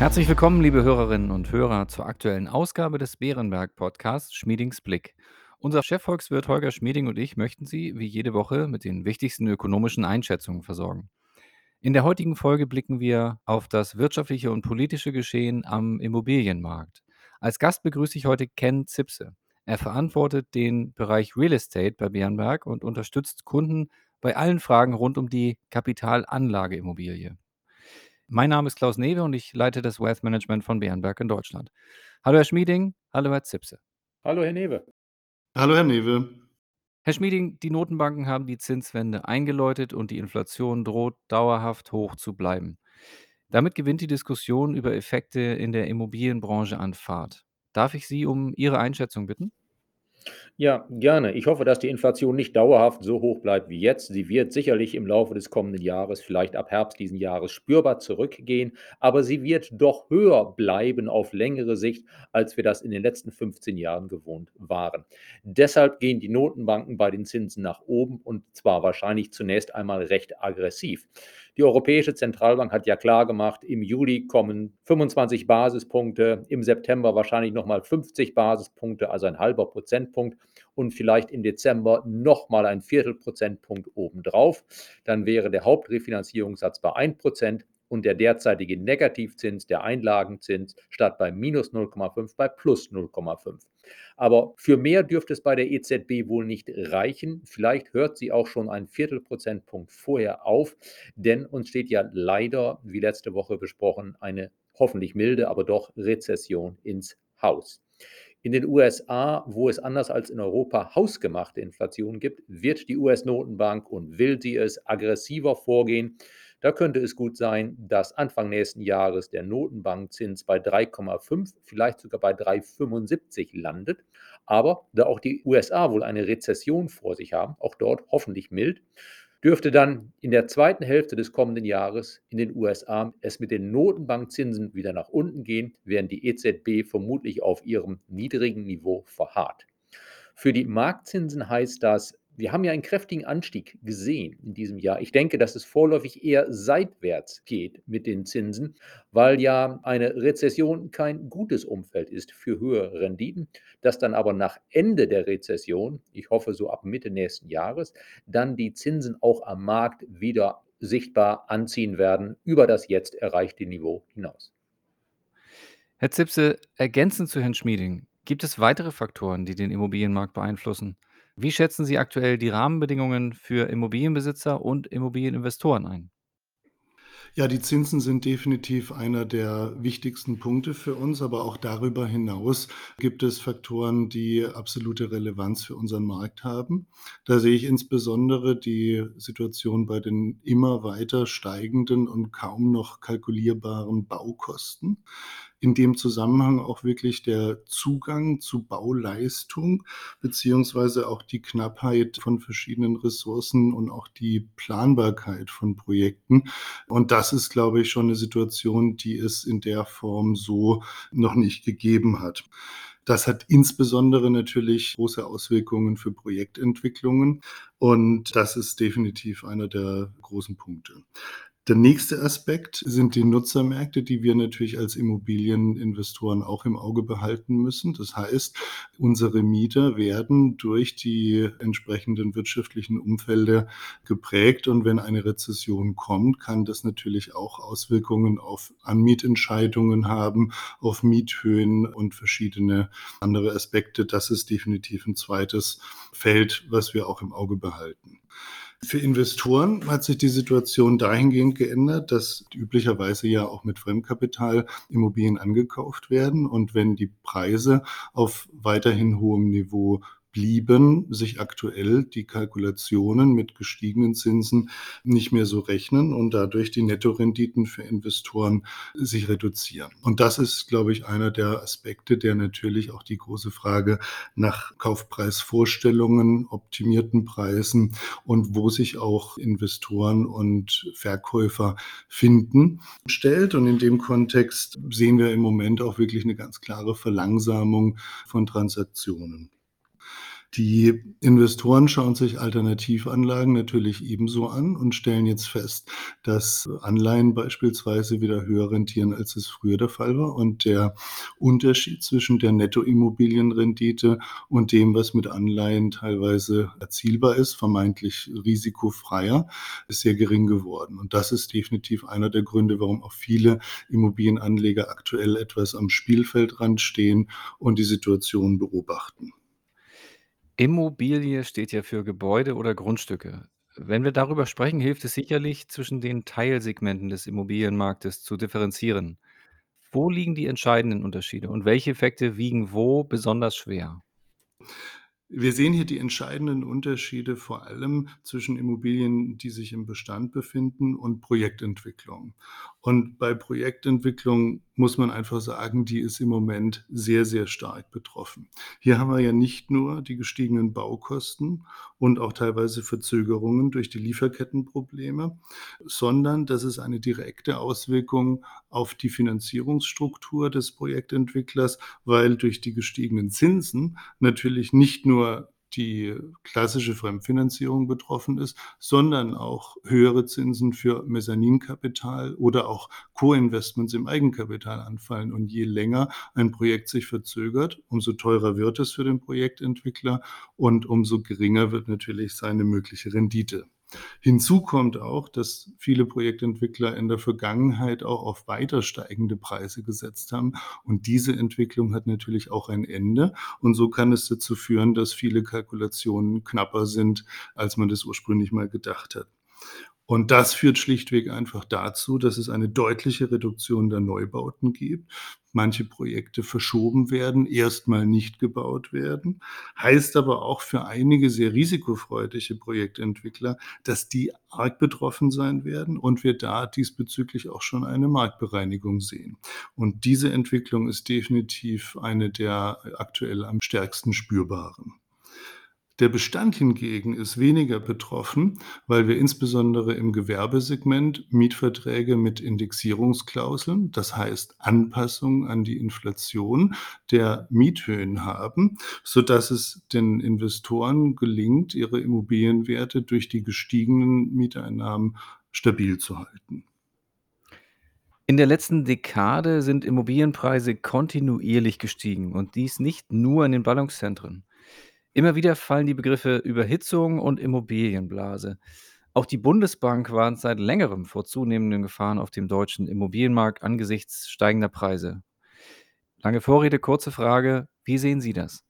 Herzlich willkommen, liebe Hörerinnen und Hörer, zur aktuellen Ausgabe des Bärenberg Podcasts Schmiedings Blick. Unser Chefvolkswirt Holger Schmieding und ich möchten Sie wie jede Woche mit den wichtigsten ökonomischen Einschätzungen versorgen. In der heutigen Folge blicken wir auf das wirtschaftliche und politische Geschehen am Immobilienmarkt. Als Gast begrüße ich heute Ken Zipse. Er verantwortet den Bereich Real Estate bei Bärenberg und unterstützt Kunden bei allen Fragen rund um die Kapitalanlageimmobilie. Mein Name ist Klaus Newe und ich leite das Wealth Management von Bärenberg in Deutschland. Hallo Herr Schmieding, hallo Herr Zipse. Hallo Herr Newe. Hallo Herr Newe. Herr Schmieding, die Notenbanken haben die Zinswende eingeläutet und die Inflation droht dauerhaft hoch zu bleiben. Damit gewinnt die Diskussion über Effekte in der Immobilienbranche an Fahrt. Darf ich Sie um Ihre Einschätzung bitten? Ja, gerne. Ich hoffe, dass die Inflation nicht dauerhaft so hoch bleibt wie jetzt. Sie wird sicherlich im Laufe des kommenden Jahres, vielleicht ab Herbst diesen Jahres, spürbar zurückgehen, aber sie wird doch höher bleiben auf längere Sicht, als wir das in den letzten 15 Jahren gewohnt waren. Deshalb gehen die Notenbanken bei den Zinsen nach oben und zwar wahrscheinlich zunächst einmal recht aggressiv. Die Europäische Zentralbank hat ja klar gemacht, im Juli kommen 25 Basispunkte, im September wahrscheinlich nochmal 50 Basispunkte, also ein halber Prozentpunkt und vielleicht im Dezember nochmal ein Viertelprozentpunkt obendrauf. Dann wäre der Hauptrefinanzierungssatz bei 1% und der derzeitige Negativzins, der Einlagenzins, statt bei minus 0,5 bei plus 0,5. Aber für mehr dürfte es bei der EZB wohl nicht reichen. Vielleicht hört sie auch schon einen Viertelprozentpunkt vorher auf, denn uns steht ja leider, wie letzte Woche besprochen, eine hoffentlich milde, aber doch Rezession ins Haus. In den USA, wo es anders als in Europa hausgemachte Inflation gibt, wird die US-Notenbank und will sie es aggressiver vorgehen. Da könnte es gut sein, dass Anfang nächsten Jahres der Notenbankzins bei 3,5, vielleicht sogar bei 3,75 landet. Aber da auch die USA wohl eine Rezession vor sich haben, auch dort hoffentlich mild, dürfte dann in der zweiten Hälfte des kommenden Jahres in den USA es mit den Notenbankzinsen wieder nach unten gehen, während die EZB vermutlich auf ihrem niedrigen Niveau verharrt. Für die Marktzinsen heißt das wir haben ja einen kräftigen Anstieg gesehen in diesem Jahr. Ich denke, dass es vorläufig eher seitwärts geht mit den Zinsen, weil ja eine Rezession kein gutes Umfeld ist für höhere Renditen, dass dann aber nach Ende der Rezession, ich hoffe so ab Mitte nächsten Jahres, dann die Zinsen auch am Markt wieder sichtbar anziehen werden über das jetzt erreichte Niveau hinaus. Herr Zipse, ergänzend zu Herrn Schmieding, gibt es weitere Faktoren, die den Immobilienmarkt beeinflussen? Wie schätzen Sie aktuell die Rahmenbedingungen für Immobilienbesitzer und Immobilieninvestoren ein? Ja, die Zinsen sind definitiv einer der wichtigsten Punkte für uns, aber auch darüber hinaus gibt es Faktoren, die absolute Relevanz für unseren Markt haben. Da sehe ich insbesondere die Situation bei den immer weiter steigenden und kaum noch kalkulierbaren Baukosten in dem Zusammenhang auch wirklich der Zugang zu Bauleistung beziehungsweise auch die Knappheit von verschiedenen Ressourcen und auch die Planbarkeit von Projekten. Und das ist, glaube ich, schon eine Situation, die es in der Form so noch nicht gegeben hat. Das hat insbesondere natürlich große Auswirkungen für Projektentwicklungen und das ist definitiv einer der großen Punkte. Der nächste Aspekt sind die Nutzermärkte, die wir natürlich als Immobilieninvestoren auch im Auge behalten müssen. Das heißt, unsere Mieter werden durch die entsprechenden wirtschaftlichen Umfelder geprägt und wenn eine Rezession kommt, kann das natürlich auch Auswirkungen auf Anmietentscheidungen haben, auf Miethöhen und verschiedene andere Aspekte. Das ist definitiv ein zweites Feld, was wir auch im Auge behalten. Für Investoren hat sich die Situation dahingehend geändert, dass üblicherweise ja auch mit Fremdkapital Immobilien angekauft werden. Und wenn die Preise auf weiterhin hohem Niveau blieben sich aktuell die Kalkulationen mit gestiegenen Zinsen nicht mehr so rechnen und dadurch die Nettorenditen für Investoren sich reduzieren. Und das ist, glaube ich, einer der Aspekte, der natürlich auch die große Frage nach Kaufpreisvorstellungen, optimierten Preisen und wo sich auch Investoren und Verkäufer finden, stellt. Und in dem Kontext sehen wir im Moment auch wirklich eine ganz klare Verlangsamung von Transaktionen. Die Investoren schauen sich Alternativanlagen natürlich ebenso an und stellen jetzt fest, dass Anleihen beispielsweise wieder höher rentieren, als es früher der Fall war. Und der Unterschied zwischen der Nettoimmobilienrendite und dem, was mit Anleihen teilweise erzielbar ist, vermeintlich risikofreier, ist sehr gering geworden. Und das ist definitiv einer der Gründe, warum auch viele Immobilienanleger aktuell etwas am Spielfeldrand stehen und die Situation beobachten. Immobilie steht ja für Gebäude oder Grundstücke. Wenn wir darüber sprechen, hilft es sicherlich, zwischen den Teilsegmenten des Immobilienmarktes zu differenzieren. Wo liegen die entscheidenden Unterschiede und welche Effekte wiegen wo besonders schwer? Wir sehen hier die entscheidenden Unterschiede vor allem zwischen Immobilien, die sich im Bestand befinden und Projektentwicklung. Und bei Projektentwicklung muss man einfach sagen, die ist im Moment sehr, sehr stark betroffen. Hier haben wir ja nicht nur die gestiegenen Baukosten und auch teilweise Verzögerungen durch die Lieferkettenprobleme, sondern das ist eine direkte Auswirkung auf die Finanzierungsstruktur des Projektentwicklers, weil durch die gestiegenen Zinsen natürlich nicht nur die klassische Fremdfinanzierung betroffen ist, sondern auch höhere Zinsen für Mezzaninkapital oder auch Co-Investments im Eigenkapital anfallen. Und je länger ein Projekt sich verzögert, umso teurer wird es für den Projektentwickler und umso geringer wird natürlich seine mögliche Rendite. Hinzu kommt auch, dass viele Projektentwickler in der Vergangenheit auch auf weiter steigende Preise gesetzt haben. Und diese Entwicklung hat natürlich auch ein Ende. Und so kann es dazu führen, dass viele Kalkulationen knapper sind, als man das ursprünglich mal gedacht hat. Und das führt schlichtweg einfach dazu, dass es eine deutliche Reduktion der Neubauten gibt. Manche Projekte verschoben werden, erstmal nicht gebaut werden. Heißt aber auch für einige sehr risikofreudige Projektentwickler, dass die arg betroffen sein werden und wir da diesbezüglich auch schon eine Marktbereinigung sehen. Und diese Entwicklung ist definitiv eine der aktuell am stärksten spürbaren. Der Bestand hingegen ist weniger betroffen, weil wir insbesondere im Gewerbesegment Mietverträge mit Indexierungsklauseln, das heißt Anpassung an die Inflation der Miethöhen haben, sodass es den Investoren gelingt, ihre Immobilienwerte durch die gestiegenen Mieteinnahmen stabil zu halten. In der letzten Dekade sind Immobilienpreise kontinuierlich gestiegen und dies nicht nur in den Ballungszentren. Immer wieder fallen die Begriffe Überhitzung und Immobilienblase. Auch die Bundesbank warnt seit längerem vor zunehmenden Gefahren auf dem deutschen Immobilienmarkt angesichts steigender Preise. Lange Vorrede, kurze Frage. Wie sehen Sie das?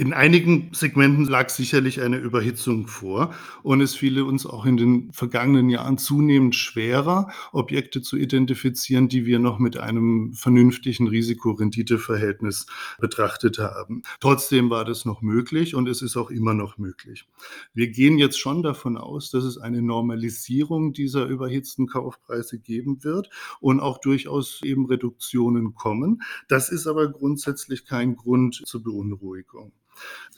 In einigen Segmenten lag sicherlich eine Überhitzung vor und es fiel uns auch in den vergangenen Jahren zunehmend schwerer, Objekte zu identifizieren, die wir noch mit einem vernünftigen Risiko-Rendite-Verhältnis betrachtet haben. Trotzdem war das noch möglich und es ist auch immer noch möglich. Wir gehen jetzt schon davon aus, dass es eine Normalisierung dieser überhitzten Kaufpreise geben wird und auch durchaus eben Reduktionen kommen. Das ist aber grundsätzlich kein Grund zur Beunruhigung.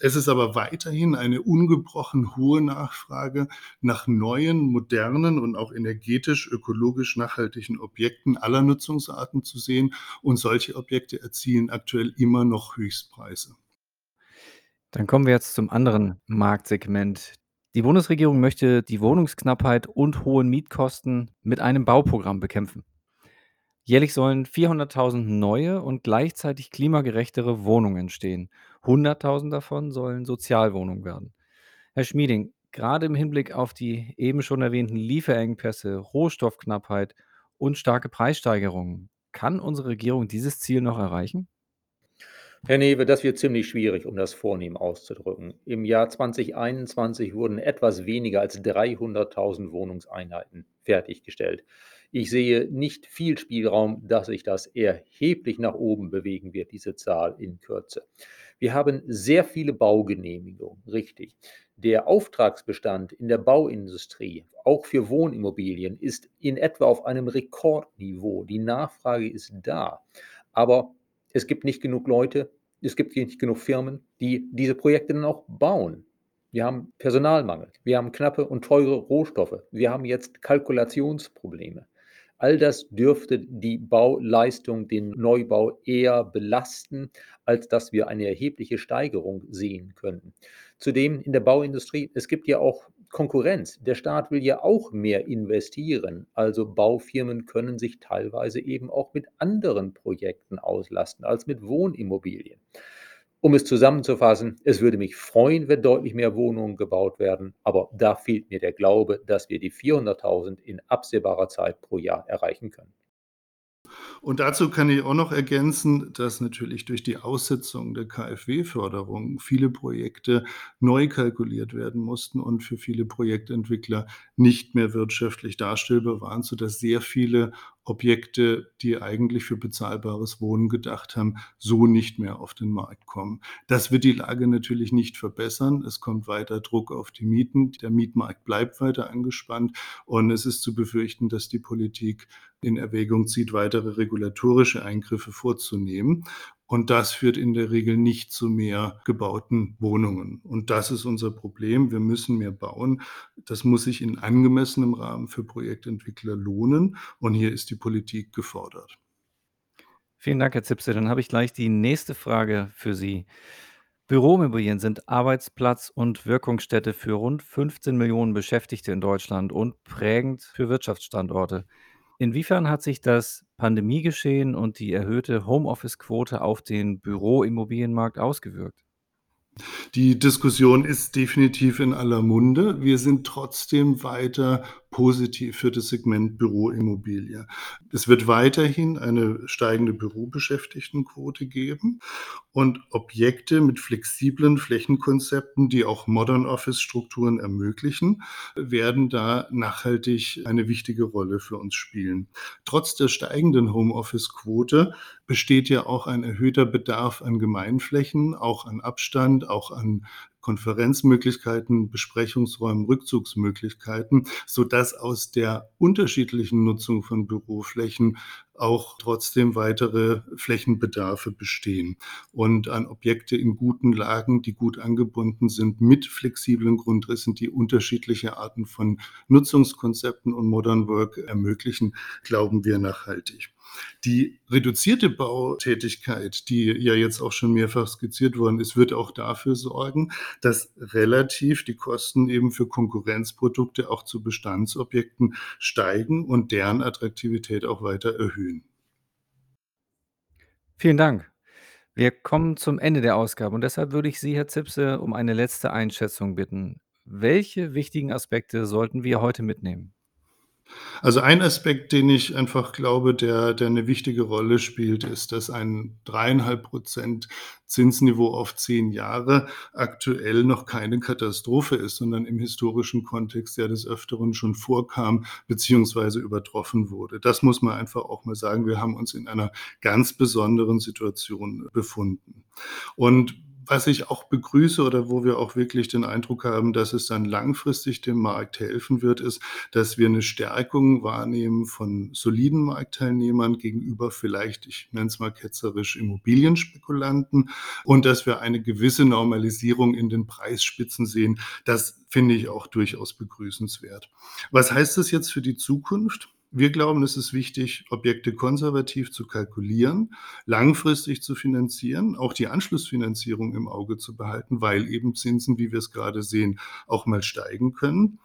Es ist aber weiterhin eine ungebrochen hohe Nachfrage nach neuen, modernen und auch energetisch, ökologisch nachhaltigen Objekten aller Nutzungsarten zu sehen. Und solche Objekte erzielen aktuell immer noch Höchstpreise. Dann kommen wir jetzt zum anderen Marktsegment. Die Bundesregierung möchte die Wohnungsknappheit und hohen Mietkosten mit einem Bauprogramm bekämpfen. Jährlich sollen 400.000 neue und gleichzeitig klimagerechtere Wohnungen entstehen. 100.000 davon sollen Sozialwohnungen werden. Herr Schmieding, gerade im Hinblick auf die eben schon erwähnten Lieferengpässe, Rohstoffknappheit und starke Preissteigerungen, kann unsere Regierung dieses Ziel noch erreichen? Herr Newe, das wird ziemlich schwierig, um das vornehm auszudrücken. Im Jahr 2021 wurden etwas weniger als 300.000 Wohnungseinheiten fertiggestellt. Ich sehe nicht viel Spielraum, dass sich das erheblich nach oben bewegen wird, diese Zahl in Kürze. Wir haben sehr viele Baugenehmigungen, richtig. Der Auftragsbestand in der Bauindustrie, auch für Wohnimmobilien, ist in etwa auf einem Rekordniveau. Die Nachfrage ist da. Aber es gibt nicht genug Leute, es gibt nicht genug Firmen, die diese Projekte dann auch bauen. Wir haben Personalmangel, wir haben knappe und teure Rohstoffe, wir haben jetzt Kalkulationsprobleme. All das dürfte die Bauleistung, den Neubau eher belasten, als dass wir eine erhebliche Steigerung sehen könnten. Zudem in der Bauindustrie es gibt ja auch Konkurrenz. Der Staat will ja auch mehr investieren. Also Baufirmen können sich teilweise eben auch mit anderen Projekten auslasten als mit Wohnimmobilien. Um es zusammenzufassen, es würde mich freuen, wenn deutlich mehr Wohnungen gebaut werden, aber da fehlt mir der Glaube, dass wir die 400.000 in absehbarer Zeit pro Jahr erreichen können. Und dazu kann ich auch noch ergänzen, dass natürlich durch die Aussetzung der KfW-Förderung viele Projekte neu kalkuliert werden mussten und für viele Projektentwickler nicht mehr wirtschaftlich darstellbar waren, sodass sehr viele Objekte, die eigentlich für bezahlbares Wohnen gedacht haben, so nicht mehr auf den Markt kommen. Das wird die Lage natürlich nicht verbessern. Es kommt weiter Druck auf die Mieten. Der Mietmarkt bleibt weiter angespannt und es ist zu befürchten, dass die Politik in Erwägung zieht, weitere regulatorische Eingriffe vorzunehmen. Und das führt in der Regel nicht zu mehr gebauten Wohnungen. Und das ist unser Problem. Wir müssen mehr bauen. Das muss sich in angemessenem Rahmen für Projektentwickler lohnen. Und hier ist die Politik gefordert. Vielen Dank, Herr Zipse. Dann habe ich gleich die nächste Frage für Sie. Büroimmobilien sind Arbeitsplatz und Wirkungsstätte für rund 15 Millionen Beschäftigte in Deutschland und prägend für Wirtschaftsstandorte. Inwiefern hat sich das Pandemiegeschehen und die erhöhte Homeoffice-Quote auf den Büroimmobilienmarkt ausgewirkt? Die Diskussion ist definitiv in aller Munde. Wir sind trotzdem weiter positiv für das Segment Büroimmobilie. Es wird weiterhin eine steigende Bürobeschäftigtenquote geben und Objekte mit flexiblen Flächenkonzepten, die auch Modern Office Strukturen ermöglichen, werden da nachhaltig eine wichtige Rolle für uns spielen. Trotz der steigenden Homeoffice Quote besteht ja auch ein erhöhter Bedarf an Gemeinflächen, auch an Abstand, auch an Konferenzmöglichkeiten, Besprechungsräumen, Rückzugsmöglichkeiten, sodass aus der unterschiedlichen Nutzung von Büroflächen auch trotzdem weitere Flächenbedarfe bestehen und an Objekte in guten Lagen, die gut angebunden sind, mit flexiblen Grundrissen, die unterschiedliche Arten von Nutzungskonzepten und Modern Work ermöglichen, glauben wir nachhaltig. Die reduzierte Bautätigkeit, die ja jetzt auch schon mehrfach skizziert worden ist, wird auch dafür sorgen, dass relativ die Kosten eben für Konkurrenzprodukte auch zu Bestandsobjekten steigen und deren Attraktivität auch weiter erhöhen. Vielen Dank. Wir kommen zum Ende der Ausgabe und deshalb würde ich Sie, Herr Zipse, um eine letzte Einschätzung bitten. Welche wichtigen Aspekte sollten wir heute mitnehmen? Also ein Aspekt, den ich einfach glaube, der, der eine wichtige Rolle spielt, ist, dass ein 3,5% Zinsniveau auf zehn Jahre aktuell noch keine Katastrophe ist, sondern im historischen Kontext ja des Öfteren schon vorkam beziehungsweise übertroffen wurde. Das muss man einfach auch mal sagen. Wir haben uns in einer ganz besonderen Situation befunden. Und was ich auch begrüße oder wo wir auch wirklich den Eindruck haben, dass es dann langfristig dem Markt helfen wird, ist, dass wir eine Stärkung wahrnehmen von soliden Marktteilnehmern gegenüber vielleicht, ich nenne es mal ketzerisch, Immobilienspekulanten und dass wir eine gewisse Normalisierung in den Preisspitzen sehen. Das finde ich auch durchaus begrüßenswert. Was heißt das jetzt für die Zukunft? Wir glauben, es ist wichtig, Objekte konservativ zu kalkulieren, langfristig zu finanzieren, auch die Anschlussfinanzierung im Auge zu behalten, weil eben Zinsen, wie wir es gerade sehen, auch mal steigen können.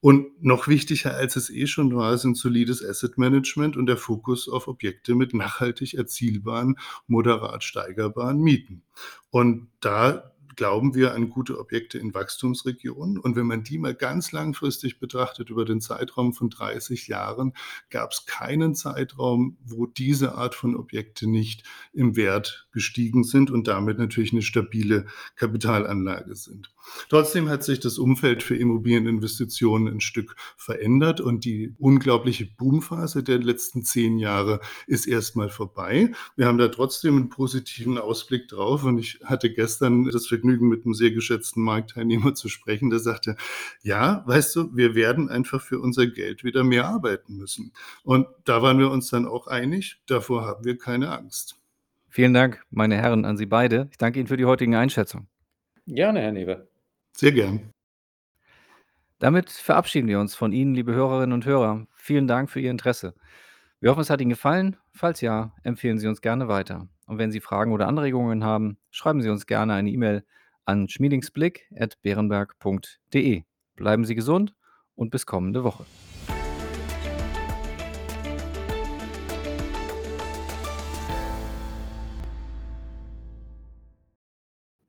Und noch wichtiger, als es eh schon war, sind solides Asset Management und der Fokus auf Objekte mit nachhaltig erzielbaren, moderat steigerbaren Mieten. Und da glauben wir an gute Objekte in Wachstumsregionen. Und wenn man die mal ganz langfristig betrachtet, über den Zeitraum von 30 Jahren, gab es keinen Zeitraum, wo diese Art von Objekte nicht im Wert gestiegen sind und damit natürlich eine stabile Kapitalanlage sind. Trotzdem hat sich das Umfeld für Immobilieninvestitionen ein Stück verändert und die unglaubliche Boomphase der letzten zehn Jahre ist erstmal vorbei. Wir haben da trotzdem einen positiven Ausblick drauf und ich hatte gestern das Vergnügen, mit einem sehr geschätzten Marktteilnehmer zu sprechen, der sagte, ja, weißt du, wir werden einfach für unser Geld wieder mehr arbeiten müssen. Und da waren wir uns dann auch einig, davor haben wir keine Angst. Vielen Dank, meine Herren, an Sie beide. Ich danke Ihnen für die heutigen Einschätzungen. Gerne, Herr Newe. Sehr gern. Damit verabschieden wir uns von Ihnen, liebe Hörerinnen und Hörer. Vielen Dank für Ihr Interesse. Wir hoffen, es hat Ihnen gefallen. Falls ja, empfehlen Sie uns gerne weiter. Und wenn Sie Fragen oder Anregungen haben, schreiben Sie uns gerne eine E-Mail an schmiedingsblick.beerenberg.de. Bleiben Sie gesund und bis kommende Woche.